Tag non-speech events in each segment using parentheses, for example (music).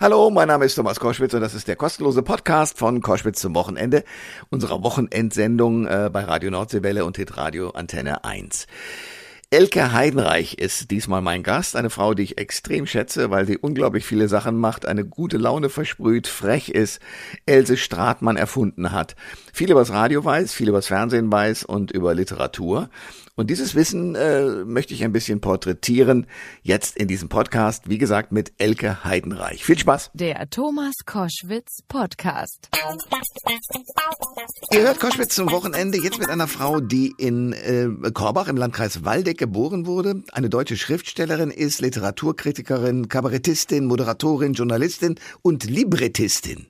Hallo, mein Name ist Thomas Koschwitz und das ist der kostenlose Podcast von Koschwitz zum Wochenende, unserer Wochenendsendung äh, bei Radio Nordseewelle und Hitradio Antenne 1. Elke Heidenreich ist diesmal mein Gast, eine Frau, die ich extrem schätze, weil sie unglaublich viele Sachen macht, eine gute Laune versprüht, frech ist, Else Stratmann erfunden hat, viel übers Radio weiß, viel übers Fernsehen weiß und über Literatur. Und dieses Wissen äh, möchte ich ein bisschen porträtieren, jetzt in diesem Podcast, wie gesagt, mit Elke Heidenreich. Viel Spaß. Der Thomas Koschwitz Podcast. Ihr hört Koschwitz zum Wochenende jetzt mit einer Frau, die in äh, Korbach im Landkreis Waldeck geboren wurde, eine deutsche Schriftstellerin ist, Literaturkritikerin, Kabarettistin, Moderatorin, Journalistin und Librettistin.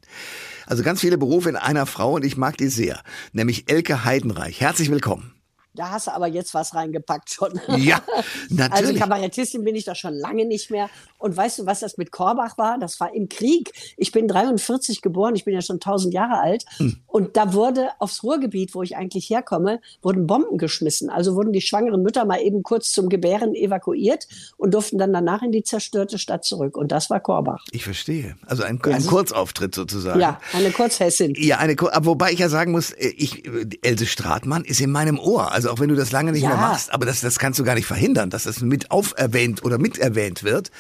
Also ganz viele Berufe in einer Frau und ich mag die sehr, nämlich Elke Heidenreich. Herzlich willkommen. Da hast du aber jetzt was reingepackt schon. Ja, (laughs) natürlich. Also Kabarettistin bin ich doch schon lange nicht mehr. Und weißt du, was das mit Korbach war? Das war im Krieg. Ich bin 43 geboren, ich bin ja schon 1000 Jahre alt. Hm. Und da wurde aufs Ruhrgebiet, wo ich eigentlich herkomme, wurden Bomben geschmissen. Also wurden die schwangeren Mütter mal eben kurz zum Gebären evakuiert und durften dann danach in die zerstörte Stadt zurück. Und das war Korbach. Ich verstehe. Also ein, ein Kurzauftritt sozusagen. Ja, eine Kurzhessin. Ja, eine Kur wobei ich ja sagen muss, äh, ich, Else Stratmann ist in meinem Ohr. Also auch wenn du das lange nicht ja. mehr machst, aber das, das kannst du gar nicht verhindern, dass das mit auferwähnt oder miterwähnt wird.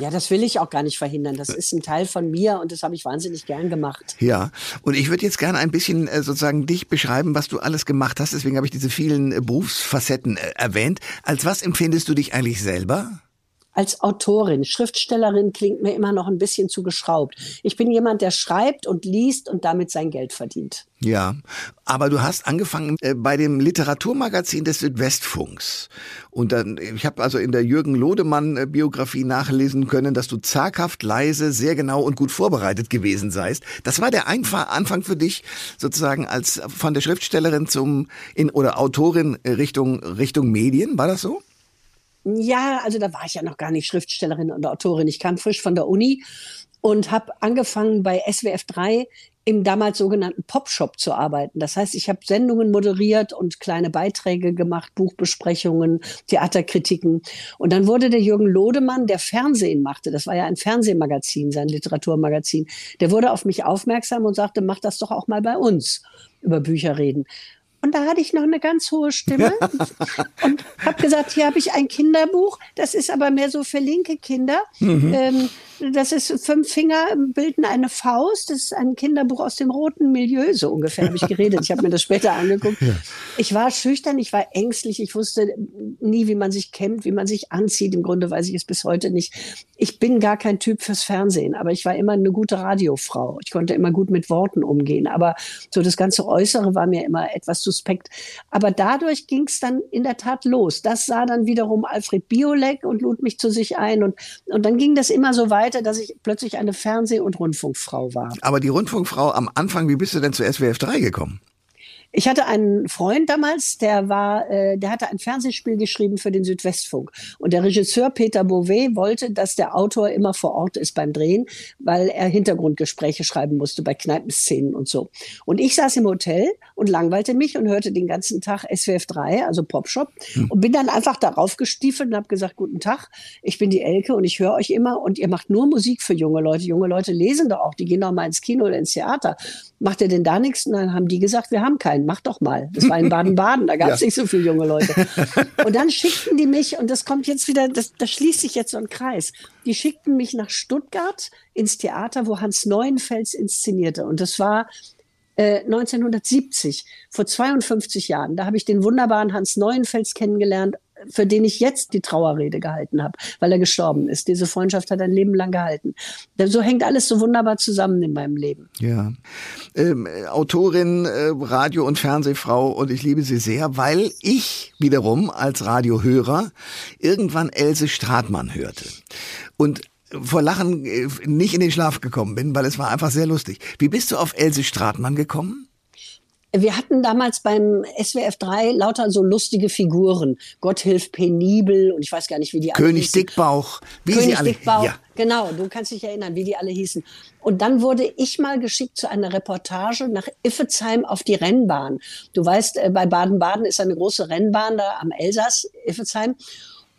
Ja, das will ich auch gar nicht verhindern. Das ist ein Teil von mir und das habe ich wahnsinnig gern gemacht. Ja, und ich würde jetzt gerne ein bisschen äh, sozusagen dich beschreiben, was du alles gemacht hast. Deswegen habe ich diese vielen äh, Berufsfacetten äh, erwähnt. Als was empfindest du dich eigentlich selber? Als Autorin. Schriftstellerin klingt mir immer noch ein bisschen zu geschraubt. Ich bin jemand, der schreibt und liest und damit sein Geld verdient. Ja, aber du hast angefangen äh, bei dem Literaturmagazin des Südwestfunks. Und dann, ich habe also in der Jürgen Lodemann Biografie nachlesen können, dass du zaghaft, leise, sehr genau und gut vorbereitet gewesen seist. Das war der Anfang für dich sozusagen als von der Schriftstellerin zum in oder Autorin Richtung Richtung Medien. War das so? Ja, also da war ich ja noch gar nicht Schriftstellerin und Autorin. Ich kam frisch von der Uni und habe angefangen bei SWF 3 im damals sogenannten Popshop zu arbeiten. Das heißt, ich habe Sendungen moderiert und kleine Beiträge gemacht, Buchbesprechungen, Theaterkritiken. Und dann wurde der Jürgen Lodemann, der Fernsehen machte, das war ja ein Fernsehmagazin, sein Literaturmagazin, der wurde auf mich aufmerksam und sagte, mach das doch auch mal bei uns über Bücher reden. Und da hatte ich noch eine ganz hohe Stimme (laughs) und habe gesagt, hier habe ich ein Kinderbuch, das ist aber mehr so für linke Kinder. Mhm. Ähm, das ist fünf Finger bilden eine Faust. Das ist ein Kinderbuch aus dem roten Milieu, so ungefähr habe ich geredet. Ich habe mir das später (laughs) angeguckt. Ja. Ich war schüchtern, ich war ängstlich, ich wusste nie, wie man sich kämmt, wie man sich anzieht. Im Grunde weiß ich es bis heute nicht. Ich bin gar kein Typ fürs Fernsehen, aber ich war immer eine gute Radiofrau. Ich konnte immer gut mit Worten umgehen, aber so das ganze Äußere war mir immer etwas suspekt. Aber dadurch ging es dann in der Tat los. Das sah dann wiederum Alfred Biolek und lud mich zu sich ein und, und dann ging das immer so weiter weiter, dass ich plötzlich eine Fernseh- und Rundfunkfrau war. Aber die Rundfunkfrau am Anfang, wie bist du denn zu SWF 3 gekommen? Ich hatte einen Freund damals, der war, äh, der hatte ein Fernsehspiel geschrieben für den Südwestfunk. Und der Regisseur Peter Beauvais wollte, dass der Autor immer vor Ort ist beim Drehen, weil er Hintergrundgespräche schreiben musste bei Kneipenszenen und so. Und ich saß im Hotel und langweilte mich und hörte den ganzen Tag SWF 3, also Popshop, hm. und bin dann einfach darauf gestiefelt und habe gesagt, guten Tag, ich bin die Elke und ich höre euch immer und ihr macht nur Musik für junge Leute. Junge Leute lesen doch auch, die gehen doch mal ins Kino oder ins Theater. Macht ihr denn da nichts? Und dann haben die gesagt, wir haben keinen, mach doch mal. Das war in Baden-Baden, da gab es (laughs) ja. nicht so viele junge Leute. (laughs) Und dann schickten die mich, und das kommt jetzt wieder, das, das schließt sich jetzt so ein Kreis, die schickten mich nach Stuttgart ins Theater, wo Hans Neuenfels inszenierte. Und das war 1970, äh, vor 52 Jahren. Da habe ich den wunderbaren Hans Neuenfels kennengelernt, für den ich jetzt die Trauerrede gehalten habe, weil er gestorben ist. Diese Freundschaft hat ein Leben lang gehalten. So hängt alles so wunderbar zusammen in meinem Leben. Ja. Ähm, Autorin, äh, Radio- und Fernsehfrau und ich liebe sie sehr, weil ich wiederum als Radiohörer irgendwann Else Stratmann hörte. Und vor Lachen äh, nicht in den Schlaf gekommen bin, weil es war einfach sehr lustig. Wie bist du auf Else Stratmann gekommen? Wir hatten damals beim SWF 3 lauter so lustige Figuren. Gott hilft penibel und ich weiß gar nicht, wie die alle König hießen. Dickbauch. Wie König sie alle, Dickbauch. Ja. Genau, du kannst dich erinnern, wie die alle hießen. Und dann wurde ich mal geschickt zu einer Reportage nach Iffezheim auf die Rennbahn. Du weißt, äh, bei Baden-Baden ist eine große Rennbahn da am Elsass, Iffezheim.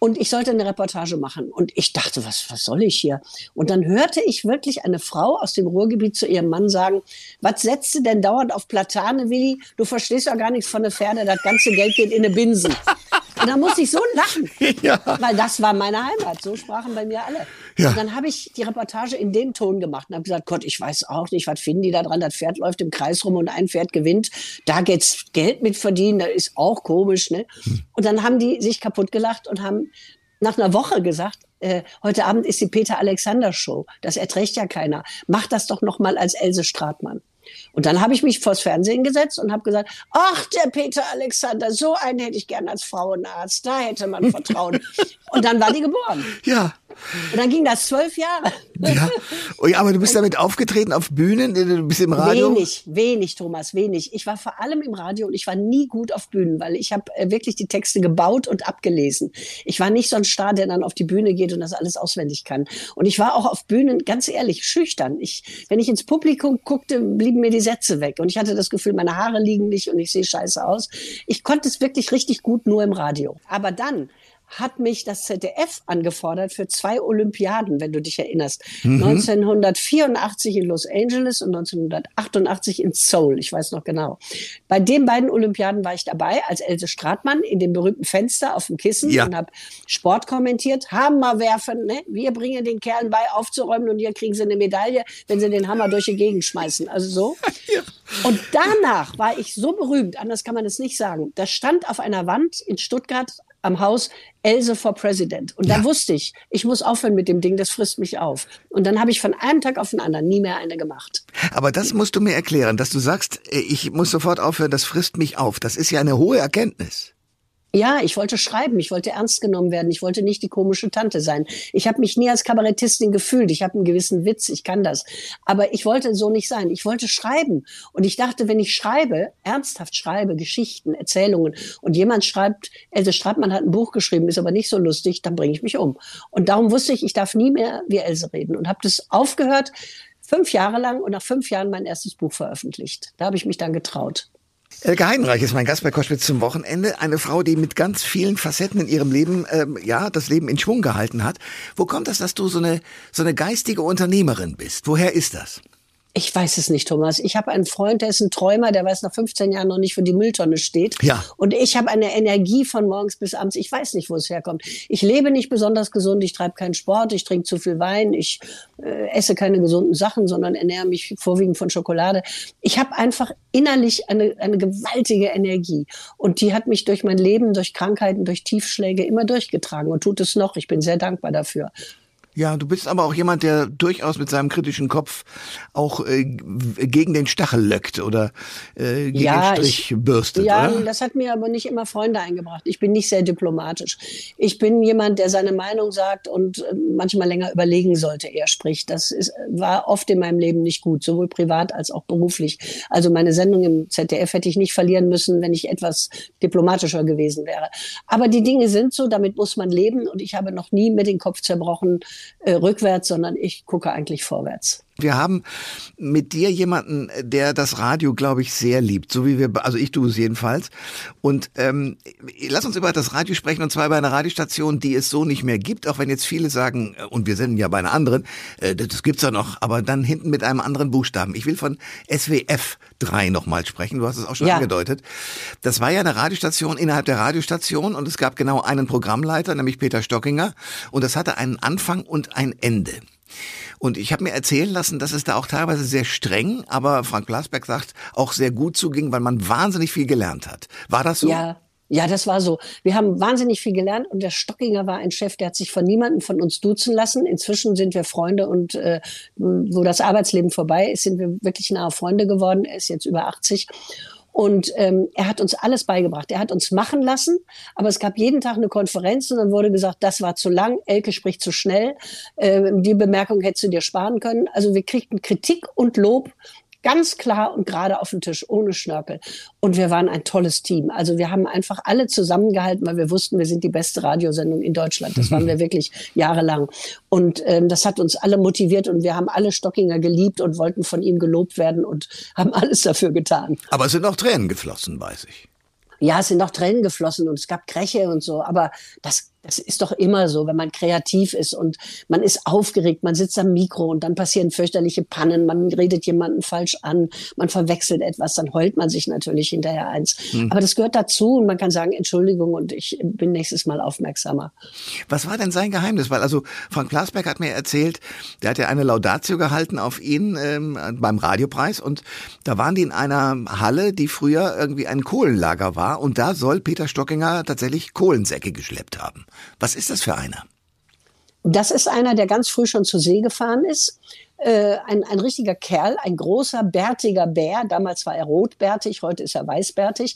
Und ich sollte eine Reportage machen. Und ich dachte, was, was soll ich hier? Und dann hörte ich wirklich eine Frau aus dem Ruhrgebiet zu ihrem Mann sagen, was setzt du denn dauernd auf Platane, Willi? Du verstehst ja gar nichts von der Pferde, das ganze Geld geht in eine Binsen. (laughs) Und da musste ich so lachen, (laughs) ja. weil das war meine Heimat. So sprachen bei mir alle. Ja. Und dann habe ich die Reportage in dem Ton gemacht und habe gesagt, Gott, ich weiß auch nicht, was finden die da dran? Das Pferd läuft im Kreis rum und ein Pferd gewinnt. Da geht's Geld mit verdienen, das ist auch komisch. Ne? Hm. Und dann haben die sich kaputt gelacht und haben nach einer Woche gesagt, äh, heute Abend ist die Peter Alexander Show. Das erträgt ja keiner. Mach das doch noch mal als Else Stratmann. Und dann habe ich mich vors Fernsehen gesetzt und habe gesagt, ach, der Peter Alexander, so einen hätte ich gern als Frauenarzt, da hätte man Vertrauen. (laughs) und dann war die geboren. Ja. Und dann ging das zwölf Jahre. Ja. Oh ja, aber du bist damit aufgetreten auf Bühnen, du bist im Radio? Wenig, wenig, Thomas, wenig. Ich war vor allem im Radio und ich war nie gut auf Bühnen, weil ich habe äh, wirklich die Texte gebaut und abgelesen. Ich war nicht so ein Star, der dann auf die Bühne geht und das alles auswendig kann. Und ich war auch auf Bühnen, ganz ehrlich, schüchtern. Ich, wenn ich ins Publikum guckte, blieben mir die Sätze weg. Und ich hatte das Gefühl, meine Haare liegen nicht und ich sehe scheiße aus. Ich konnte es wirklich richtig gut nur im Radio. Aber dann hat mich das ZDF angefordert für zwei Olympiaden, wenn du dich erinnerst. Mhm. 1984 in Los Angeles und 1988 in Seoul. Ich weiß noch genau. Bei den beiden Olympiaden war ich dabei als Else Stratmann in dem berühmten Fenster auf dem Kissen ja. und habe Sport kommentiert. Hammer werfen, ne? Wir bringen den Kerlen bei, aufzuräumen und hier kriegen sie eine Medaille, wenn sie den Hammer durch die Gegend schmeißen. Also so. (laughs) ja. Und danach war ich so berühmt, anders kann man es nicht sagen. Das stand auf einer Wand in Stuttgart am Haus Else for President. Und ja. da wusste ich, ich muss aufhören mit dem Ding, das frisst mich auf. Und dann habe ich von einem Tag auf den anderen nie mehr eine gemacht. Aber das musst du mir erklären, dass du sagst, äh, ich muss sofort aufhören, das frisst mich auf. Das ist ja eine hohe Erkenntnis. Ja, ich wollte schreiben, ich wollte ernst genommen werden, ich wollte nicht die komische Tante sein. Ich habe mich nie als Kabarettistin gefühlt, ich habe einen gewissen Witz, ich kann das. Aber ich wollte so nicht sein, ich wollte schreiben. Und ich dachte, wenn ich schreibe, ernsthaft schreibe, Geschichten, Erzählungen, und jemand schreibt, Else Strattmann hat ein Buch geschrieben, ist aber nicht so lustig, dann bringe ich mich um. Und darum wusste ich, ich darf nie mehr wie Else reden und habe das aufgehört, fünf Jahre lang und nach fünf Jahren mein erstes Buch veröffentlicht. Da habe ich mich dann getraut. Elke Heidenreich ist mein Gast bei Koschwitz zum Wochenende. Eine Frau, die mit ganz vielen Facetten in ihrem Leben, ähm, ja, das Leben in Schwung gehalten hat. Wo kommt das, dass du so eine, so eine geistige Unternehmerin bist? Woher ist das? Ich weiß es nicht, Thomas. Ich habe einen Freund, der ist ein Träumer, der weiß nach 15 Jahren noch nicht, wo die Mülltonne steht. Ja. Und ich habe eine Energie von morgens bis abends. Ich weiß nicht, wo es herkommt. Ich lebe nicht besonders gesund, ich treibe keinen Sport, ich trinke zu viel Wein, ich äh, esse keine gesunden Sachen, sondern ernähre mich vorwiegend von Schokolade. Ich habe einfach innerlich eine, eine gewaltige Energie. Und die hat mich durch mein Leben, durch Krankheiten, durch Tiefschläge immer durchgetragen und tut es noch. Ich bin sehr dankbar dafür. Ja, du bist aber auch jemand, der durchaus mit seinem kritischen Kopf auch äh, gegen den Stachel löckt oder äh, gegen ja, den Strich ich, bürstet. Ja, oder? das hat mir aber nicht immer Freunde eingebracht. Ich bin nicht sehr diplomatisch. Ich bin jemand, der seine Meinung sagt und äh, manchmal länger überlegen sollte, er spricht. Das ist, war oft in meinem Leben nicht gut, sowohl privat als auch beruflich. Also meine Sendung im ZDF hätte ich nicht verlieren müssen, wenn ich etwas diplomatischer gewesen wäre. Aber die Dinge sind so, damit muss man leben und ich habe noch nie mit den Kopf zerbrochen, äh, rückwärts, sondern ich gucke eigentlich vorwärts. Wir haben mit dir jemanden, der das Radio, glaube ich, sehr liebt, so wie wir, also ich tue es jedenfalls. Und ähm, lass uns über das Radio sprechen, und zwar bei einer Radiostation, die es so nicht mehr gibt, auch wenn jetzt viele sagen, äh, und wir senden ja bei einer anderen, äh, das gibt's ja noch, aber dann hinten mit einem anderen Buchstaben. Ich will von SWF 3 nochmal sprechen, du hast es auch schon ja. angedeutet. Das war ja eine Radiostation innerhalb der Radiostation und es gab genau einen Programmleiter, nämlich Peter Stockinger, und das hatte einen Anfang und ein Ende. Und ich habe mir erzählen lassen, dass es da auch teilweise sehr streng, aber Frank Blasberg sagt, auch sehr gut zuging, weil man wahnsinnig viel gelernt hat. War das so? Ja. Ja, das war so. Wir haben wahnsinnig viel gelernt und der Stockinger war ein Chef, der hat sich von niemandem von uns duzen lassen. Inzwischen sind wir Freunde und äh, wo das Arbeitsleben vorbei ist, sind wir wirklich nahe Freunde geworden. Er ist jetzt über 80 und ähm, er hat uns alles beigebracht. Er hat uns machen lassen, aber es gab jeden Tag eine Konferenz und dann wurde gesagt, das war zu lang, Elke spricht zu schnell, äh, die Bemerkung hättest du dir sparen können. Also wir kriegten Kritik und Lob ganz klar und gerade auf den Tisch, ohne Schnörkel. Und wir waren ein tolles Team. Also wir haben einfach alle zusammengehalten, weil wir wussten, wir sind die beste Radiosendung in Deutschland. Das waren wir (laughs) wirklich jahrelang. Und ähm, das hat uns alle motiviert und wir haben alle Stockinger geliebt und wollten von ihm gelobt werden und (laughs) haben alles dafür getan. Aber es sind auch Tränen geflossen, weiß ich. Ja, es sind auch Tränen geflossen und es gab Kräche und so, aber das Das ist doch immer so, wenn man kreativ ist und man ist aufgeregt, man sitzt am Mikro und dann passieren fürchterliche Pannen, man redet jemanden falsch an, man verwechselt etwas, dann heult man sich natürlich hinterher eins. Hm. Aber das gehört dazu und man kann sagen, Entschuldigung und ich bin nächstes Mal aufmerksamer. Was war denn sein Geheimnis? Weil also Frank Plasberg hat mir erzählt, der hat ja eine Laudatio gehalten auf ihn ähm, beim Radiopreis und da waren die in einer Halle, die früher irgendwie ein Kohlenlager war und da soll Peter Stockinger tatsächlich Kohlensäcke geschleppt haben. Was ist das für einer? Das ist einer, der ganz früh schon zur See gefahren ist. Äh, ein, ein richtiger Kerl, ein großer, bärtiger Bär. Damals war er rotbärtig, heute ist er weißbärtig.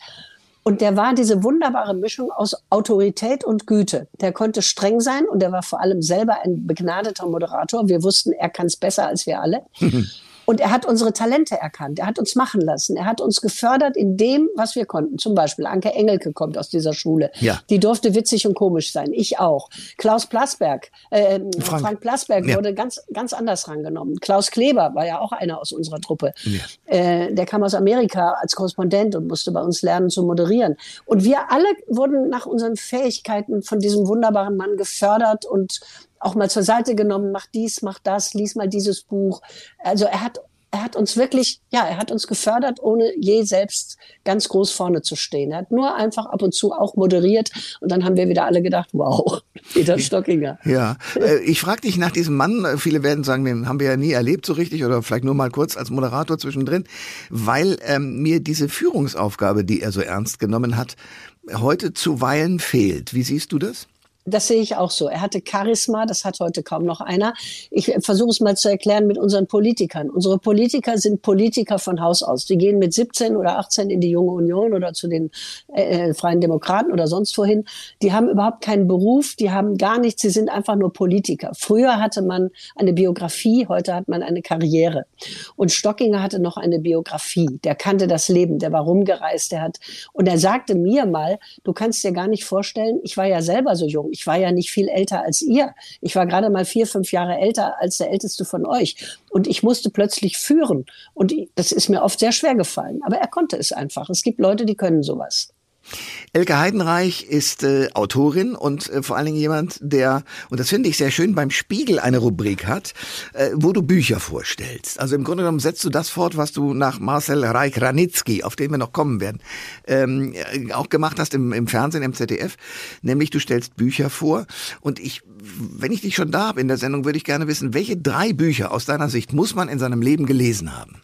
Und der war diese wunderbare Mischung aus Autorität und Güte. Der konnte streng sein und der war vor allem selber ein begnadeter Moderator. Wir wussten, er kann es besser als wir alle. (laughs) Und er hat unsere Talente erkannt. Er hat uns machen lassen. Er hat uns gefördert in dem, was wir konnten. Zum Beispiel Anke Engelke kommt aus dieser Schule. Ja. Die durfte witzig und komisch sein. Ich auch. Klaus Plasberg, äh, Frank. Frank Plasberg ja. wurde ganz, ganz anders rangenommen. Klaus Kleber war ja auch einer aus unserer Truppe. Ja. Äh, der kam aus Amerika als Korrespondent und musste bei uns lernen zu moderieren. Und wir alle wurden nach unseren Fähigkeiten von diesem wunderbaren Mann gefördert und auch mal zur Seite genommen, mach dies, mach das, lies mal dieses Buch. Also er hat er hat uns wirklich, ja, er hat uns gefördert, ohne je selbst ganz groß vorne zu stehen. Er hat nur einfach ab und zu auch moderiert und dann haben wir wieder alle gedacht, wow, (laughs) Peter Stockinger. Ja, äh, ich frage dich nach diesem Mann, viele werden sagen, den haben wir ja nie erlebt so richtig oder vielleicht nur mal kurz als Moderator zwischendrin, weil ähm, mir diese Führungsaufgabe, die er so ernst genommen hat, heute zuweilen fehlt. Wie siehst du das? Das sehe ich auch so. Er hatte Charisma, das hat heute kaum noch einer. Ich versuche es mal zu erklären mit unseren Politikern. Unsere Politiker sind Politiker von Haus aus. Die gehen mit 17 oder 18 in die Junge Union oder zu den äh, äh, Freien Demokraten oder sonst wohin. Die haben überhaupt keinen Beruf, die haben gar nichts, sie sind einfach nur Politiker. Früher hatte man eine Biografie, heute hat man eine Karriere. Und Stockinger hatte noch eine Biografie. Der kannte das Leben, der war rumgereist, der hat, und er sagte mir mal, du kannst dir gar nicht vorstellen, ich war ja selber so jung ich war ja nicht viel älter als ihr. Ich war gerade mal vier, fünf Jahre älter als der älteste von euch. Und ich musste plötzlich führen. Und das ist mir oft sehr schwer gefallen. Aber er konnte es einfach. Es gibt Leute, die können sowas. Elke Heidenreich ist äh, Autorin und äh, vor allen Dingen jemand, der, und das finde ich sehr schön, beim Spiegel eine Rubrik hat, äh, wo du Bücher vorstellst. Also im Grunde genommen setzt du das fort, was du nach Marcel Reich-Ranitzky, auf den wir noch kommen werden, ähm, äh, auch gemacht hast im, im Fernsehen, im ZDF, nämlich du stellst Bücher vor und ich wenn ich dich schon da habe in der Sendung, würde ich gerne wissen, welche drei Bücher aus deiner Sicht muss man in seinem Leben gelesen haben?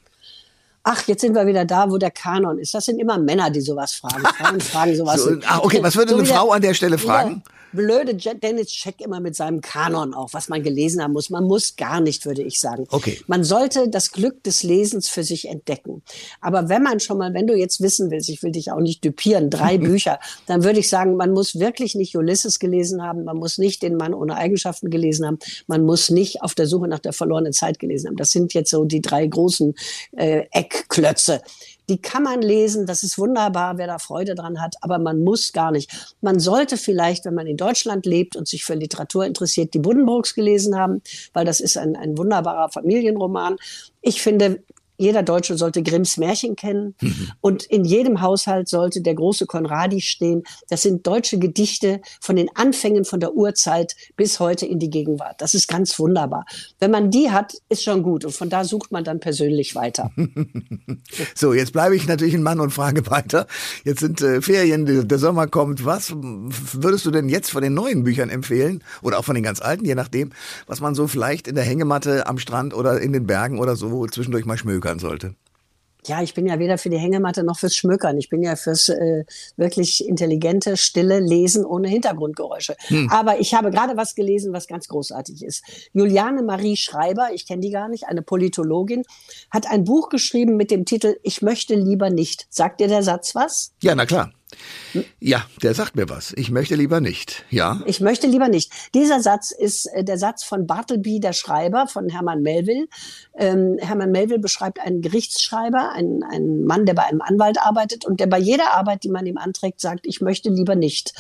Ach, jetzt sind wir wieder da, wo der Kanon ist. Das sind immer Männer, die sowas fragen. Frauen fragen sowas. so, ach, okay, was würde so eine Frau an der Stelle fragen? Ja, blöde Dennis Check immer mit seinem Kanon auch, was man gelesen haben muss. Man muss gar nicht, würde ich sagen. Okay. Man sollte das Glück des Lesens für sich entdecken. Aber wenn man schon mal, wenn du jetzt wissen willst, ich will dich auch nicht düpieren, drei (laughs) Bücher, dann würde ich sagen, man muss wirklich nicht Ulysses gelesen haben, man muss nicht den Mann ohne Eigenschaften gelesen haben, man muss nicht auf der Suche nach der verlorenen Zeit gelesen haben. Das sind jetzt so die drei großen äh, Eckklötze die kann man lesen, das ist wunderbar, wer da Freude dran hat, aber man muss gar nicht. Man sollte vielleicht, wenn man in Deutschland lebt und sich für Literatur interessiert, die Buddenbrooks gelesen haben, weil das ist ein, ein wunderbarer Familienroman. Ich finde, jeder Deutsche sollte Grimms Märchen kennen mhm. und in jedem Haushalt sollte der große Konradi stehen. Das sind deutsche Gedichte von den Anfängen von der Urzeit bis heute in die Gegenwart. Das ist ganz wunderbar. Wenn man die hat, ist schon gut und von da sucht man dann persönlich weiter. (laughs) so, jetzt bleibe ich natürlich ein Mann und frage weiter. Jetzt sind äh, Ferien, der Sommer kommt. Was würdest du denn jetzt von den neuen Büchern empfehlen oder auch von den ganz alten, je nachdem, was man so vielleicht in der Hängematte am Strand oder in den Bergen oder so zwischendurch mal schmökert? Schmökern sollte? Ja, ich bin ja weder für die Hängematte noch fürs Schmökern. Ich bin ja fürs äh, wirklich intelligente, stille Lesen ohne Hintergrundgeräusche. Hm. Aber ich habe gerade was gelesen, was ganz großartig ist. Juliane Marie Schreiber, ich kenne die gar nicht, eine Politologin, hat ein Buch geschrieben mit dem Titel Ich möchte lieber nicht. Sagt dir der Satz was? Ja, na klar. Ja, der sagt mir was. Ich möchte lieber nicht. Ja. Ich möchte lieber nicht. Dieser Satz ist äh, der Satz von Bartleby, der Schreiber, von Hermann Melville. Ähm, Hermann Melville beschreibt einen Gerichtsschreiber, einen, einen Mann, der bei einem Anwalt arbeitet und der bei jeder Arbeit, die man ihm anträgt, sagt, ich möchte lieber nicht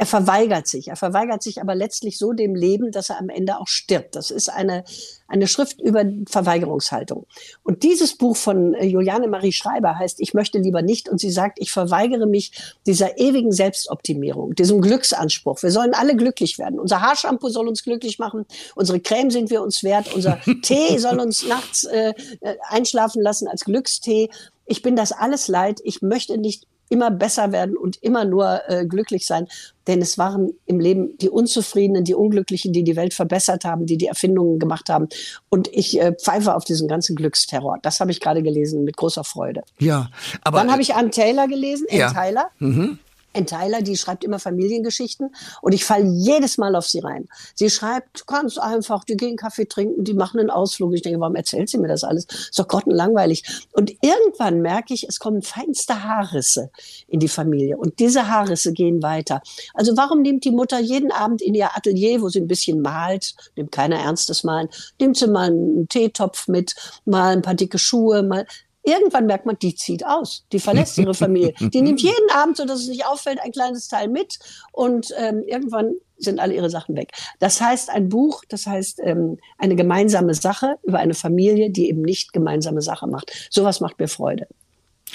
er verweigert sich. Er verweigert sich aber letztlich so dem Leben, dass er am Ende auch stirbt. Das ist eine, eine Schrift über Verweigerungshaltung. Und dieses Buch von äh, Juliane Marie Schreiber heißt Ich möchte lieber nicht. Und sie sagt, ich verweigere mich dieser ewigen Selbstoptimierung, diesem Glücksanspruch. Wir sollen alle glücklich werden. Unser Haarshampoo soll uns glücklich machen. Unsere Creme sind wir uns wert. Unser (laughs) Tee soll uns nachts äh, äh einschlafen lassen als Glückstee. Ich bin das alles leid. Ich möchte nicht immer besser werden und immer nur äh, glücklich sein. Denn es waren im Leben die Unzufriedenen, die Unglücklichen, die die Welt verbessert haben, die die Erfindungen gemacht haben. Und ich äh, pfeife auf diesen ganzen Glücksterror. Das habe ich gerade gelesen mit großer Freude. Ja, aber. Dann habe ich Ann Taylor gelesen, ja. Ann Taylor. Mhm. Ann Tyler, die schreibt immer Familiengeschichten und ich falle jedes Mal auf sie rein. Sie schreibt ganz einfach, die gehen Kaffee trinken, die machen einen Ausflug. Ich denke, warum erzählt sie mir das alles? Ist doch grottenlangweilig. Und irgendwann merke ich, es kommen feinste Haarrisse in die Familie und diese Haarrisse gehen weiter. Also warum nimmt die Mutter jeden Abend in ihr Atelier, wo sie ein bisschen malt, nimmt keiner ernstes Malen, nimmt sie mal einen Teetopf mit, mal ein paar dicke Schuhe, mal Irgendwann merkt man, die zieht aus, die verlässt ihre Familie. (laughs) Die nimmt jeden Abend, so dass es nicht auffällt, ein kleines Teil mit und ähm, irgendwann sind alle ihre Sachen weg. Das heißt, ein Buch, das heißt ähm, eine gemeinsame Sache über eine Familie, die eben nicht gemeinsame Sache macht. Sowas macht mir Freude.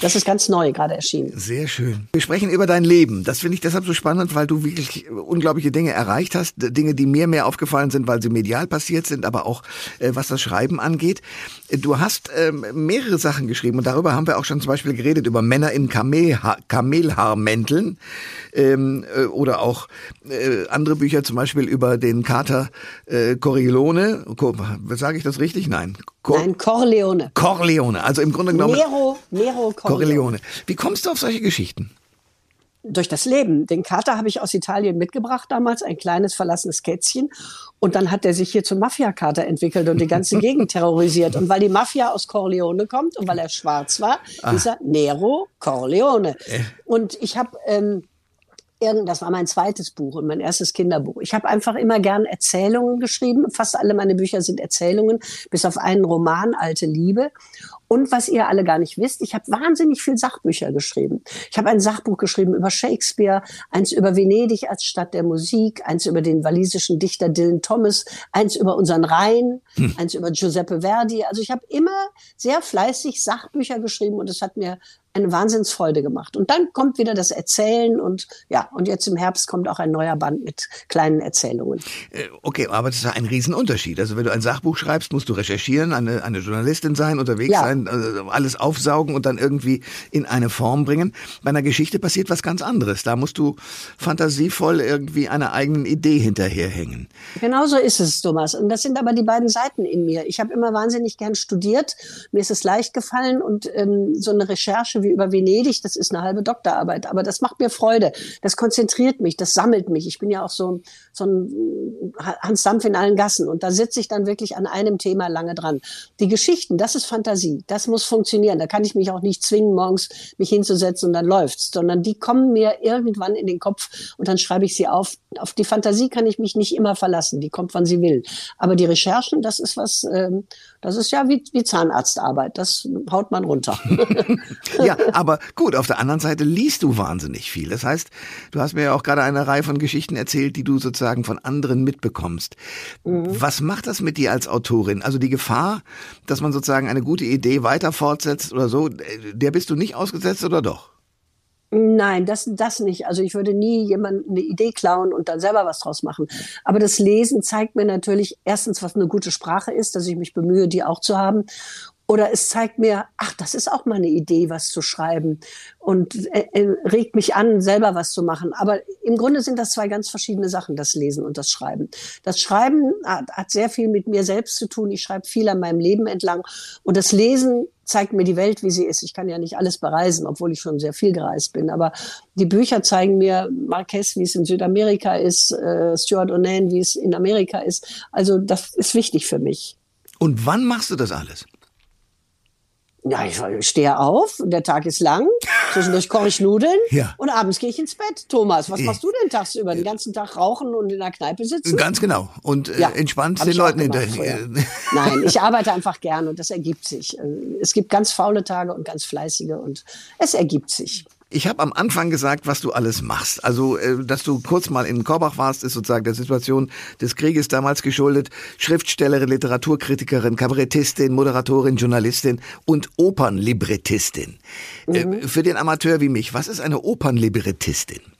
Das ist ganz neu, gerade erschienen. Sehr schön. Wir sprechen über dein Leben. Das finde ich deshalb so spannend, weil du wirklich unglaubliche Dinge erreicht hast. Dinge, die mir mehr aufgefallen sind, weil sie medial passiert sind, aber auch äh, was das Schreiben angeht. Du hast ähm, mehrere Sachen geschrieben und darüber haben wir auch schon zum Beispiel geredet, über Männer in Kamelha Kamelhaarmänteln ähm, äh, oder auch äh, andere Bücher, zum Beispiel über den Kater äh, Corleone. Sage ich das richtig? Nein. Cor Nein, Corleone. Corleone. Also im Grunde genommen. Nero, Nero Corleone. Corleone. Wie kommst du auf solche Geschichten? durch das Leben. Den Kater habe ich aus Italien mitgebracht damals, ein kleines verlassenes Kätzchen. Und dann hat er sich hier zum Mafia-Kater entwickelt und die ganze Gegend terrorisiert. Und weil die Mafia aus Corleone kommt und weil er schwarz war, ah. ist er Nero Corleone. Äh. Und ich habe ähm, das war mein zweites Buch und mein erstes Kinderbuch. Ich habe einfach immer gern Erzählungen geschrieben. Fast alle meine Bücher sind Erzählungen, bis auf einen Roman, Alte Liebe. Und was ihr alle gar nicht wisst, ich habe wahnsinnig viel Sachbücher geschrieben. Ich habe ein Sachbuch geschrieben über Shakespeare, eins über Venedig als Stadt der Musik, eins über den walisischen Dichter Dylan Thomas, eins über unseren Rhein, hm. eins über Giuseppe Verdi. Also ich habe immer sehr fleißig Sachbücher geschrieben und es hat mir eine Wahnsinnsfreude gemacht. Und dann kommt wieder das Erzählen und ja, und jetzt im Herbst kommt auch ein neuer Band mit kleinen Erzählungen. Äh, okay, aber das ist ein Riesenunterschied. Also wenn du ein Sachbuch schreibst, musst du recherchieren, eine, eine Journalistin sein, unterwegs ja. sein, also alles aufsaugen und dann irgendwie in eine Form bringen. Bei einer Geschichte passiert was ganz anderes. Da musst du fantasievoll irgendwie einer eigenen Idee hinterherhängen. Genau so ist es, Thomas. Und das sind aber die beiden Seiten in mir. Ich habe immer wahnsinnig gern studiert. Mir ist es leicht gefallen und ähm, so eine Recherche wie über Venedig, das ist eine halbe Doktorarbeit, aber das macht mir Freude. Das konzentriert mich, das sammelt mich. Ich bin ja auch so, so ein Hans Dampf in allen Gassen und da sitze ich dann wirklich an einem Thema lange dran. Die Geschichten, das ist Fantasie, das muss funktionieren. Da kann ich mich auch nicht zwingen, morgens mich hinzusetzen und dann läuft's, sondern die kommen mir irgendwann in den Kopf und dann schreibe ich sie auf. Auf die Fantasie kann ich mich nicht immer verlassen, die kommt, wann sie will. Aber die Recherchen, das ist was, ähm, das ist ja wie, wie Zahnarztarbeit, das haut man runter. (laughs) (laughs) ja, aber gut, auf der anderen Seite liest du wahnsinnig viel. Das heißt, du hast mir ja auch gerade eine Reihe von Geschichten erzählt, die du sozusagen von anderen mitbekommst. Mhm. Was macht das mit dir als Autorin? Also die Gefahr, dass man sozusagen eine gute Idee weiter fortsetzt oder so, der bist du nicht ausgesetzt oder doch? Nein, das, das nicht. Also ich würde nie jemand eine Idee klauen und dann selber was draus machen. Aber das Lesen zeigt mir natürlich erstens, was eine gute Sprache ist, dass ich mich bemühe, die auch zu haben. Oder es zeigt mir, ach, das ist auch mal eine Idee, was zu schreiben und äh, äh, regt mich an, selber was zu machen. Aber im Grunde sind das zwei ganz verschiedene Sachen, das Lesen und das Schreiben. Das Schreiben hat, hat sehr viel mit mir selbst zu tun. Ich schreibe viel an meinem Leben entlang. Und das Lesen zeigt mir die Welt, wie sie ist. Ich kann ja nicht alles bereisen, obwohl ich schon sehr viel gereist bin. Aber die Bücher zeigen mir Marquez, wie es in Südamerika ist, äh, Stuart O'Nan, wie es in Amerika ist. Also das ist wichtig für mich. Und wann machst du das alles? Ja, ich stehe auf, der Tag ist lang, (laughs) zwischendurch koche ich Nudeln ja. und abends gehe ich ins Bett. Thomas, was machst du denn tagsüber? Den ganzen Tag rauchen und in der Kneipe sitzen? Ganz genau. Und äh, ja, entspannt den Leuten hinterher. (laughs) Nein, ich arbeite einfach gern und das ergibt sich. Es gibt ganz faule Tage und ganz fleißige und es ergibt sich. Ich habe am Anfang gesagt, was du alles machst. Also, äh, dass du kurz mal in Korbach warst, ist sozusagen der Situation des Krieges damals geschuldet. Schriftstellerin, Literaturkritikerin, Kabarettistin, Moderatorin, Journalistin und Opernlibrettistin. Äh, mhm. Für den Amateur wie mich, was ist eine Opernlibrettistin?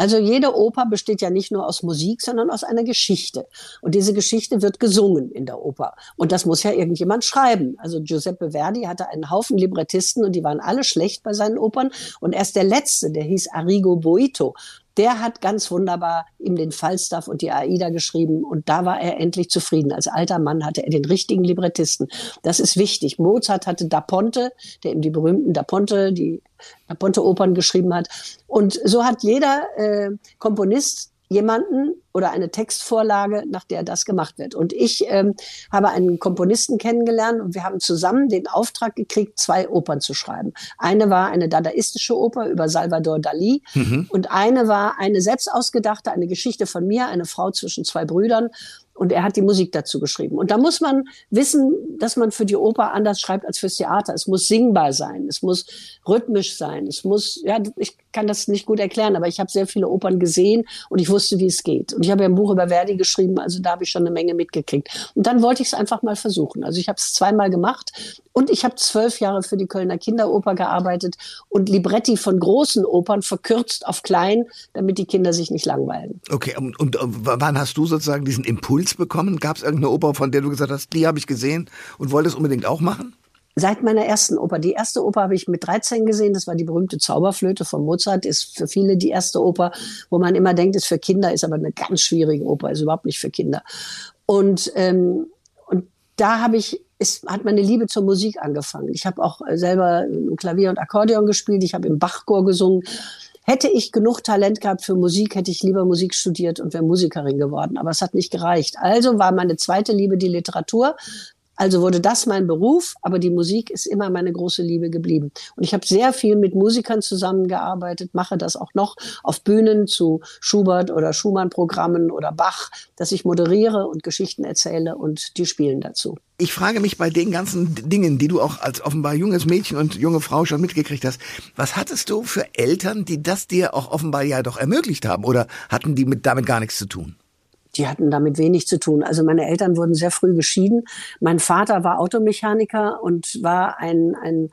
Also jede Oper besteht ja nicht nur aus Musik, sondern aus einer Geschichte. Und diese Geschichte wird gesungen in der Oper. Und das muss ja irgendjemand schreiben. Also Giuseppe Verdi hatte einen Haufen Librettisten und die waren alle schlecht bei seinen Opern. Und erst der letzte, der hieß Arrigo Boito, der hat ganz wunderbar ihm den Falstaff und die Aida geschrieben und da war er endlich zufrieden. Als alter Mann hatte er den richtigen Librettisten. Das ist wichtig. Mozart hatte Da Ponte, der ihm die berühmten Da Ponte, die Da Ponte Opern geschrieben hat. Und so hat jeder äh, Komponist jemanden oder eine Textvorlage, nach der das gemacht wird. Und ich ähm, habe einen Komponisten kennengelernt und wir haben zusammen den Auftrag gekriegt, zwei Opern zu schreiben. Eine war eine dadaistische Oper über Salvador Dali mhm. und eine war eine selbst ausgedachte, eine Geschichte von mir, eine Frau zwischen zwei Brüdern. Und er hat die Musik dazu geschrieben. Und da muss man wissen, dass man für die Oper anders schreibt als fürs Theater. Es muss singbar sein, es muss rhythmisch sein, es muss, ja, ich kann das nicht gut erklären, aber ich habe sehr viele Opern gesehen und ich wusste, wie es geht. Und ich habe ja ein Buch über Verdi geschrieben, also da habe ich schon eine Menge mitgekriegt. Und dann wollte ich es einfach mal versuchen. Also ich habe es zweimal gemacht und ich habe zwölf Jahre für die Kölner Kinderoper gearbeitet und Libretti von großen Opern verkürzt auf klein, damit die Kinder sich nicht langweilen. Okay, und, und wann hast du sozusagen diesen Impuls Impuls bekommen? Gab es irgendeine Oper, von der du gesagt hast, die habe ich gesehen und wollte es unbedingt auch machen? Seit meiner ersten Oper. Die erste Oper habe ich mit 13 gesehen. Das war die berühmte Zauberflöte von Mozart. Ist für viele die erste Oper, wo man immer denkt, ist für Kinder, ist aber eine ganz schwierige Oper, ist überhaupt nicht für Kinder. Und, ähm, und da habe ich ist, hat meine Liebe zur Musik angefangen. Ich habe auch selber Klavier und Akkordeon gespielt. Ich habe im Bachchor gesungen. Hätte ich genug Talent gehabt für Musik, hätte ich lieber Musik studiert und wäre Musikerin geworden. Aber es hat nicht gereicht. Also war meine zweite Liebe die Literatur. Also wurde das mein Beruf, aber die Musik ist immer meine große Liebe geblieben. Und ich habe sehr viel mit Musikern zusammengearbeitet, mache das auch noch auf Bühnen zu Schubert oder Schumann-Programmen oder Bach, dass ich moderiere und Geschichten erzähle und die spielen dazu. Ich frage mich bei den ganzen Dingen, die du auch als offenbar junges Mädchen und junge Frau schon mitgekriegt hast, was hattest du für Eltern, die das dir auch offenbar ja doch ermöglicht haben oder hatten die mit, damit gar nichts zu tun? Die hatten damit wenig zu tun. Also meine Eltern wurden sehr früh geschieden. Mein Vater war Automechaniker und war ein, ein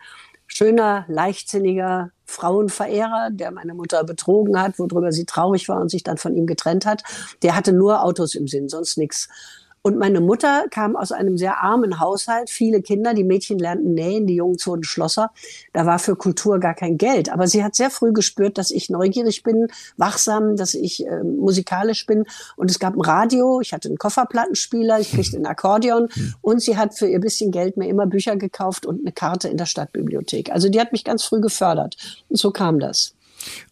schöner, leichtsinniger Frauenverehrer, der meine Mutter betrogen hat, worüber sie traurig war und sich dann von ihm getrennt hat. Der hatte nur Autos im Sinn, sonst nichts. Und meine Mutter kam aus einem sehr armen Haushalt, viele Kinder, die Mädchen lernten nähen, die Jungs wurden Schlosser. Da war für Kultur gar kein Geld. Aber sie hat sehr früh gespürt, dass ich neugierig bin, wachsam, dass ich äh, musikalisch bin. Und es gab ein Radio, ich hatte einen Kofferplattenspieler, ich kriegte ein Akkordeon und sie hat für ihr bisschen Geld mir immer Bücher gekauft und eine Karte in der Stadtbibliothek. Also die hat mich ganz früh gefördert. Und so kam das.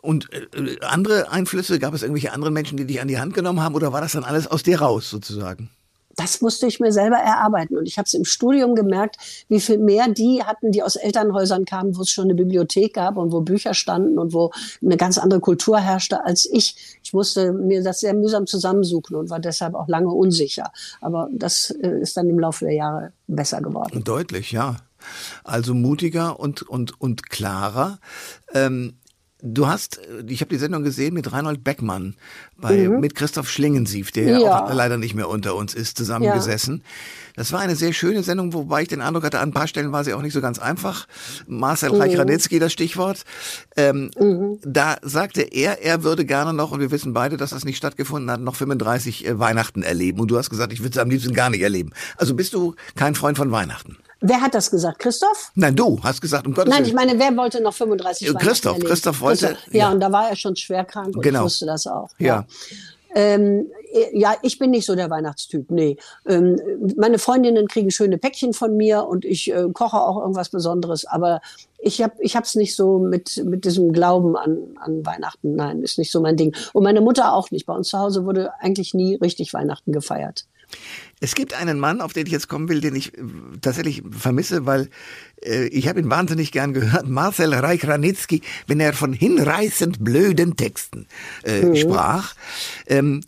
Und äh, andere Einflüsse, gab es irgendwelche anderen Menschen, die dich an die Hand genommen haben oder war das dann alles aus dir raus sozusagen? Das musste ich mir selber erarbeiten. Und ich habe es im Studium gemerkt, wie viel mehr die hatten, die aus Elternhäusern kamen, wo es schon eine Bibliothek gab und wo Bücher standen und wo eine ganz andere Kultur herrschte als ich. Ich musste mir das sehr mühsam zusammensuchen und war deshalb auch lange unsicher. Aber das äh, ist dann im Laufe der Jahre besser geworden. Deutlich, ja. Also mutiger und, und, und klarer. Ähm Du hast, ich habe die Sendung gesehen mit Reinhold Beckmann, bei, mhm. mit Christoph Schlingensief, der ja. auch leider nicht mehr unter uns ist, zusammengesessen. Ja. Das war eine sehr schöne Sendung, wobei ich den Eindruck hatte, an ein paar Stellen war sie auch nicht so ganz einfach. Marcel mhm. Reich-Ranitzky, das Stichwort. Ähm, mhm. Da sagte er, er würde gerne noch, und wir wissen beide, dass das nicht stattgefunden hat, noch 35 äh, Weihnachten erleben. Und du hast gesagt, ich würde es am liebsten gar nicht erleben. Also bist du kein Freund von Weihnachten? Wer hat das gesagt? Christoph? Nein, du hast gesagt, um Gottes Willen. Nein, ich meine, wer wollte noch 35 Weihnachten Christoph? Christoph wollte. Christoph. Ja, ja, und da war er schon schwer krank und genau. ich wusste das auch. Ja. ja. Ähm, ja, ich bin nicht so der Weihnachtstyp, nee. Ähm, meine Freundinnen kriegen schöne Päckchen von mir und ich äh, koche auch irgendwas Besonderes, aber ich habe ich hab's nicht so mit, mit diesem Glauben an, an Weihnachten. Nein, ist nicht so mein Ding. Und meine Mutter auch nicht. Bei uns zu Hause wurde eigentlich nie richtig Weihnachten gefeiert. Es gibt einen Mann, auf den ich jetzt kommen will, den ich äh, tatsächlich vermisse, weil äh, ich habe ihn wahnsinnig gern gehört, Marcel Reich-Ranitzky, wenn er von hinreißend blöden Texten äh, mhm. sprach. Ähm,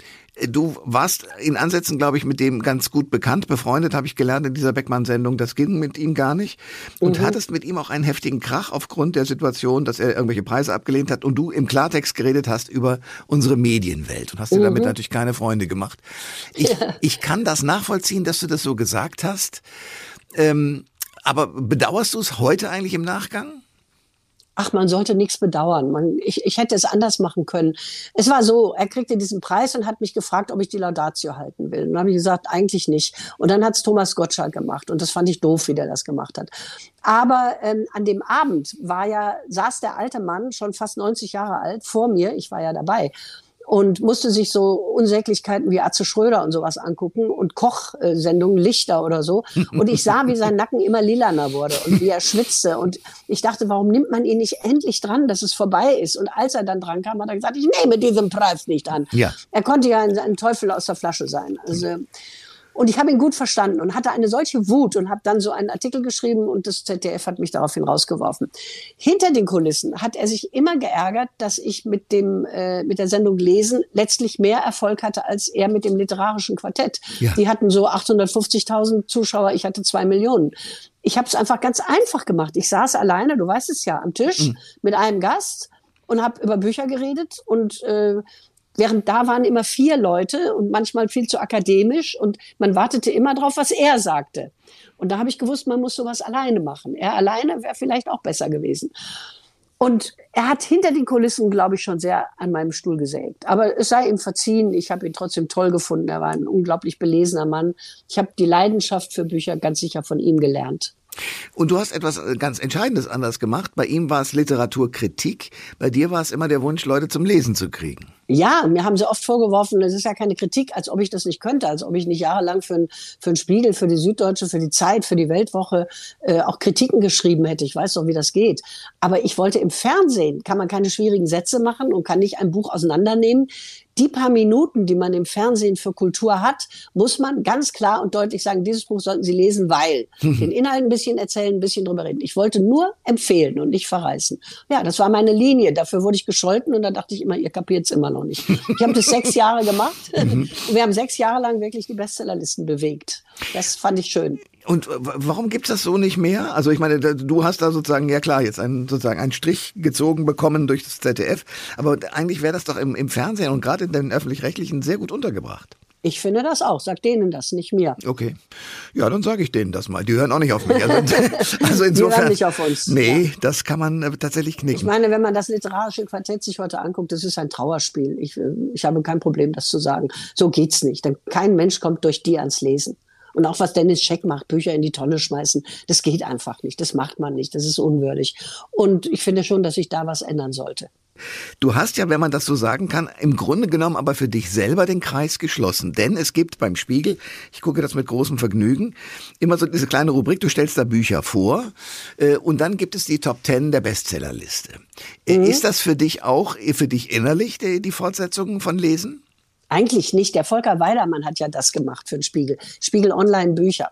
Du warst in Ansätzen, glaube ich, mit dem ganz gut bekannt, befreundet, habe ich gelernt in dieser Beckmann-Sendung. Das ging mit ihm gar nicht. Und mhm. hattest mit ihm auch einen heftigen Krach aufgrund der Situation, dass er irgendwelche Preise abgelehnt hat und du im Klartext geredet hast über unsere Medienwelt und hast dir damit mhm. natürlich keine Freunde gemacht. Ich, ja. ich kann das nachvollziehen, dass du das so gesagt hast. Ähm, aber bedauerst du es heute eigentlich im Nachgang? Ach, man sollte nichts bedauern. Man, ich, ich hätte es anders machen können. Es war so, er kriegte diesen Preis und hat mich gefragt, ob ich die Laudatio halten will. Und dann habe ich gesagt, eigentlich nicht. Und dann hat es Thomas Gottschalk gemacht. Und das fand ich doof, wie der das gemacht hat. Aber ähm, an dem Abend war ja, saß der alte Mann, schon fast 90 Jahre alt, vor mir. Ich war ja dabei und musste sich so Unsäglichkeiten wie Atze Schröder und sowas angucken und Kochsendungen, Lichter oder so. Und ich sah, wie sein Nacken immer lilaner wurde und wie er schwitzte. Und ich dachte, warum nimmt man ihn nicht endlich dran, dass es vorbei ist? Und als er dann dran kam, hat er gesagt, ich nehme diesen Preis nicht an. Ja. Er konnte ja ein, ein Teufel aus der Flasche sein. Also, und ich habe ihn gut verstanden und hatte eine solche Wut und habe dann so einen Artikel geschrieben und das ZDF hat mich daraufhin rausgeworfen. Hinter den Kulissen hat er sich immer geärgert, dass ich mit dem äh, mit der Sendung Lesen letztlich mehr Erfolg hatte als er mit dem literarischen Quartett. Ja. Die hatten so 850.000 Zuschauer, ich hatte zwei Millionen. Ich habe es einfach ganz einfach gemacht. Ich saß alleine, du weißt es ja, am Tisch mhm. mit einem Gast und habe über Bücher geredet und äh, Während da waren immer vier Leute und manchmal viel zu akademisch und man wartete immer drauf, was er sagte. Und da habe ich gewusst, man muss sowas alleine machen. Er alleine wäre vielleicht auch besser gewesen. Und er hat hinter den Kulissen, glaube ich, schon sehr an meinem Stuhl gesägt. Aber es sei ihm verziehen. Ich habe ihn trotzdem toll gefunden. Er war ein unglaublich belesener Mann. Ich habe die Leidenschaft für Bücher ganz sicher von ihm gelernt. Und du hast etwas äh, ganz Entscheidendes anders gemacht. Bei ihm war es Literaturkritik. Bei dir war es immer der Wunsch, Leute zum Lesen zu kriegen. Ja, mir haben sie oft vorgeworfen, das ist ja keine Kritik, als ob ich das nicht könnte, als ob ich nicht jahrelang für, ein, für Spiegel, für die Süddeutsche, für die Zeit, für die Weltwoche äh, auch Kritiken geschrieben hätte. Ich weiß doch, wie das geht. Aber ich wollte im Fernsehen, kann man keine schwierigen Sätze machen und kann nicht ein Buch auseinandernehmen die paar Minuten, die man im Fernsehen für Kultur hat, muss man ganz klar und deutlich sagen, dieses Buch sollten Sie lesen, weil (laughs) den Inhalt ein bisschen erzählen, ein bisschen drüber reden. Ich wollte nur empfehlen und nicht verreißen. Ja, das war meine Linie. Dafür wurde ich gescholten und da dachte ich immer, ihr kapiert es immer noch nicht. Ich habe das sechs Jahre gemacht. Mhm. (laughs) wir haben sechs Jahre lang wirklich die Bestsellerlisten bewegt. Das fand ich schön. Und warum gibt's das so nicht mehr? Also ich meine, du hast da sozusagen, ja klar, jetzt einen, sozusagen einen Strich gezogen bekommen durch das ZDF, aber eigentlich wäre das doch im, im Fernsehen und gerade in den öffentlich-rechtlichen sehr gut untergebracht. Ich finde das auch. Sag denen das, nicht mir. Okay. Ja, dann sage ich denen das mal. Die hören auch nicht auf mich. Also, (laughs) also insofern. Die hören nicht auf uns. Nee, ja. das kann man äh, tatsächlich knicken. Ich meine, wenn man das literarische Quartett sich heute anguckt, das ist ein Trauerspiel. Ich, äh, ich habe kein Problem, das zu sagen. So geht's nicht. Denn kein Mensch kommt durch die ans Lesen. Und auch was Dennis Scheck macht, Bücher in die Tonne schmeißen, das geht einfach nicht. Das macht man nicht. Das ist unwürdig. Und ich finde schon, dass sich da was ändern sollte. Du hast ja, wenn man das so sagen kann, im Grunde genommen aber für dich selber den Kreis geschlossen. Denn es gibt beim Spiegel, ich gucke das mit großem Vergnügen, immer so diese kleine Rubrik, du stellst da Bücher vor äh, und dann gibt es die Top Ten der Bestsellerliste. Äh, mhm. Ist das für dich auch, für dich innerlich die, die Fortsetzung von Lesen? Eigentlich nicht. Der Volker Weidermann hat ja das gemacht für den Spiegel. Spiegel Online Bücher.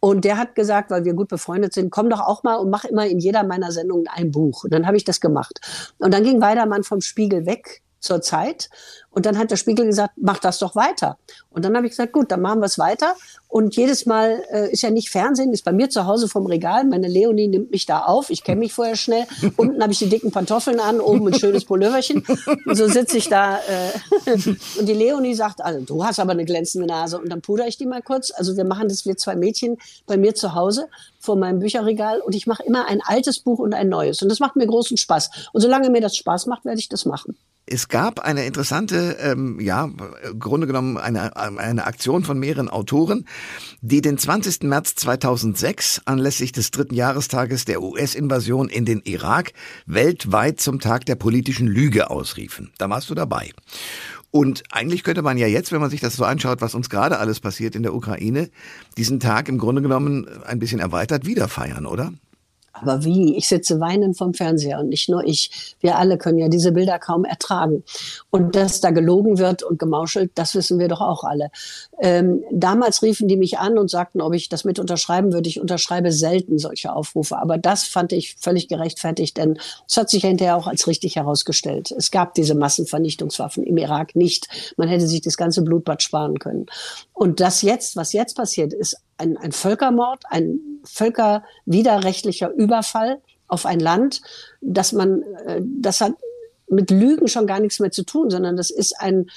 Und der hat gesagt, weil wir gut befreundet sind, komm doch auch mal und mach immer in jeder meiner Sendungen ein Buch. Und dann habe ich das gemacht. Und dann ging Weidermann vom Spiegel weg zur Zeit. Und dann hat der Spiegel gesagt, mach das doch weiter. Und dann habe ich gesagt, gut, dann machen wir es weiter. Und jedes Mal äh, ist ja nicht Fernsehen, ist bei mir zu Hause vom Regal. Meine Leonie nimmt mich da auf. Ich kenne mich vorher schnell. Unten habe ich die dicken Pantoffeln an, oben ein schönes Pulloverchen. Und so sitze ich da. Äh, (laughs) und die Leonie sagt, also du hast aber eine glänzende Nase. Und dann puder ich die mal kurz. Also wir machen das, wir zwei Mädchen bei mir zu Hause vor meinem Bücherregal. Und ich mache immer ein altes Buch und ein neues. Und das macht mir großen Spaß. Und solange mir das Spaß macht, werde ich das machen. Es gab eine interessante, ähm, ja, Grunde genommen eine, eine Aktion von mehreren Autoren, die den 20. März 2006 anlässlich des dritten Jahrestages der US-Invasion in den Irak weltweit zum Tag der politischen Lüge ausriefen. Da warst du dabei. Und eigentlich könnte man ja jetzt, wenn man sich das so anschaut, was uns gerade alles passiert in der Ukraine, diesen Tag im Grunde genommen ein bisschen erweitert wieder feiern, oder? Aber wie? Ich sitze weinend vom Fernseher und nicht nur ich. Wir alle können ja diese Bilder kaum ertragen. Und dass da gelogen wird und gemauschelt, das wissen wir doch auch alle. Ähm, damals riefen die mich an und sagten, ob ich das mit unterschreiben würde. Ich unterschreibe selten solche Aufrufe. Aber das fand ich völlig gerechtfertigt, denn es hat sich hinterher auch als richtig herausgestellt. Es gab diese Massenvernichtungswaffen im Irak nicht. Man hätte sich das ganze Blutbad sparen können. Und das jetzt, was jetzt passiert, ist ein, ein Völkermord, ein völkerwiderrechtlicher Überfall auf ein Land, dass man, äh, das hat mit Lügen schon gar nichts mehr zu tun, sondern das ist ein,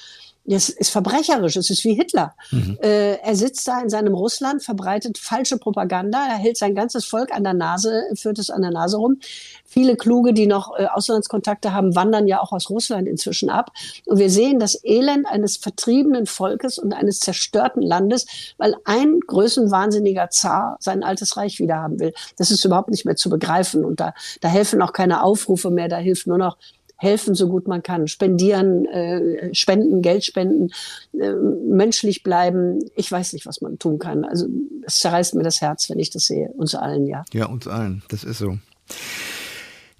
es ist verbrecherisch, es ist wie Hitler. Mhm. Äh, er sitzt da in seinem Russland, verbreitet falsche Propaganda, er hält sein ganzes Volk an der Nase, führt es an der Nase rum. Viele Kluge, die noch äh, Auslandskontakte haben, wandern ja auch aus Russland inzwischen ab. Und wir sehen das Elend eines vertriebenen Volkes und eines zerstörten Landes, weil ein größenwahnsinniger Zar sein altes Reich wiederhaben will. Das ist überhaupt nicht mehr zu begreifen. Und da, da helfen auch keine Aufrufe mehr, da hilft nur noch helfen, so gut man kann, spendieren, äh, spenden, Geld spenden, äh, menschlich bleiben. Ich weiß nicht, was man tun kann. Also es zerreißt mir das Herz, wenn ich das sehe. Uns allen, ja. Ja, uns allen. Das ist so.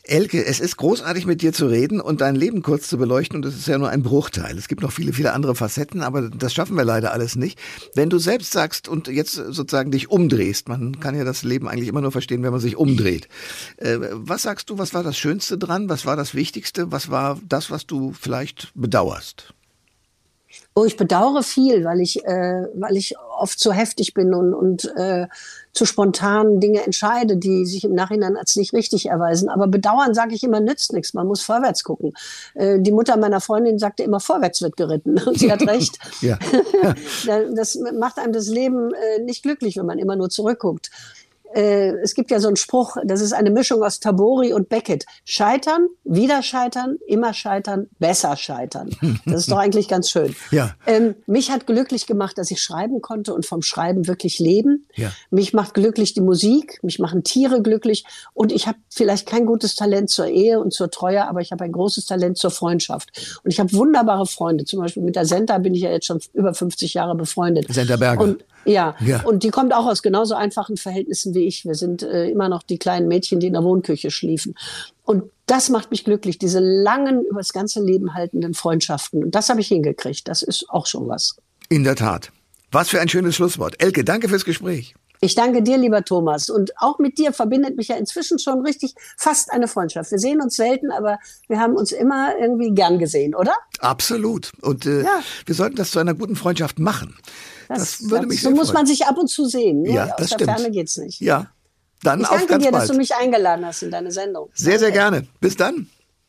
Elke, es ist großartig mit dir zu reden und dein Leben kurz zu beleuchten und es ist ja nur ein Bruchteil. Es gibt noch viele, viele andere Facetten, aber das schaffen wir leider alles nicht. Wenn du selbst sagst und jetzt sozusagen dich umdrehst, man kann ja das Leben eigentlich immer nur verstehen, wenn man sich umdreht. Äh, was sagst du, was war das Schönste dran? Was war das Wichtigste? Was war das, was du vielleicht bedauerst? Oh, ich bedauere viel, weil ich, äh, weil ich oft zu heftig bin und, und äh, zu spontan Dinge entscheide, die sich im Nachhinein als nicht richtig erweisen. Aber bedauern, sage ich immer, nützt nichts. Man muss vorwärts gucken. Äh, die Mutter meiner Freundin sagte immer, vorwärts wird geritten. (laughs) Und sie hat (laughs) recht. (laughs) das macht einem das Leben äh, nicht glücklich, wenn man immer nur zurückguckt äh, es gibt ja so einen Spruch, das ist eine Mischung aus Tabori und Beckett. Scheitern, wieder scheitern, immer scheitern, besser scheitern. Das ist doch (laughs) eigentlich ganz schön. Ja. Ähm, mich hat glücklich gemacht, dass ich schreiben konnte und vom Schreiben wirklich leben. Ja. Mich macht glücklich die Musik, mich machen Tiere glücklich und ich habe vielleicht kein gutes Talent zur Ehe und zur Treue, aber ich habe ein großes Talent zur Freundschaft. Und ich habe wunderbare Freunde. Zum Beispiel mit der Senta bin ich ja jetzt schon über 50 Jahre befreundet. Senta Berger. Und ja. ja. und die kommt auch aus genauso einfachen Verhältnissen wie ich. Wir sind äh, immer noch die kleinen Mädchen, die in der Wohnküche schliefen. Und das macht mich glücklich, diese langen, über das ganze Leben haltenden Freundschaften. Und das habe ich hingekriegt. Das ist auch schon was. In der Tat. Was für ein schönes Schlusswort. Elke, danke fürs Gespräch. Ich danke dir, lieber Thomas. Und auch mit dir verbindet mich ja inzwischen schon richtig fast eine Freundschaft. Wir sehen uns selten, aber wir haben uns immer irgendwie gern gesehen, oder? Absolut. Und äh, ja. wir sollten das zu einer guten Freundschaft machen. Das, das würde mich so sehr muss man sich ab und zu sehen. Ja, Aus das der stimmt. Ferne geht's nicht. Ja, dann ich danke dir, bald. dass du mich eingeladen hast in deine Sendung. Sehr, sehr gerne. Bis dann.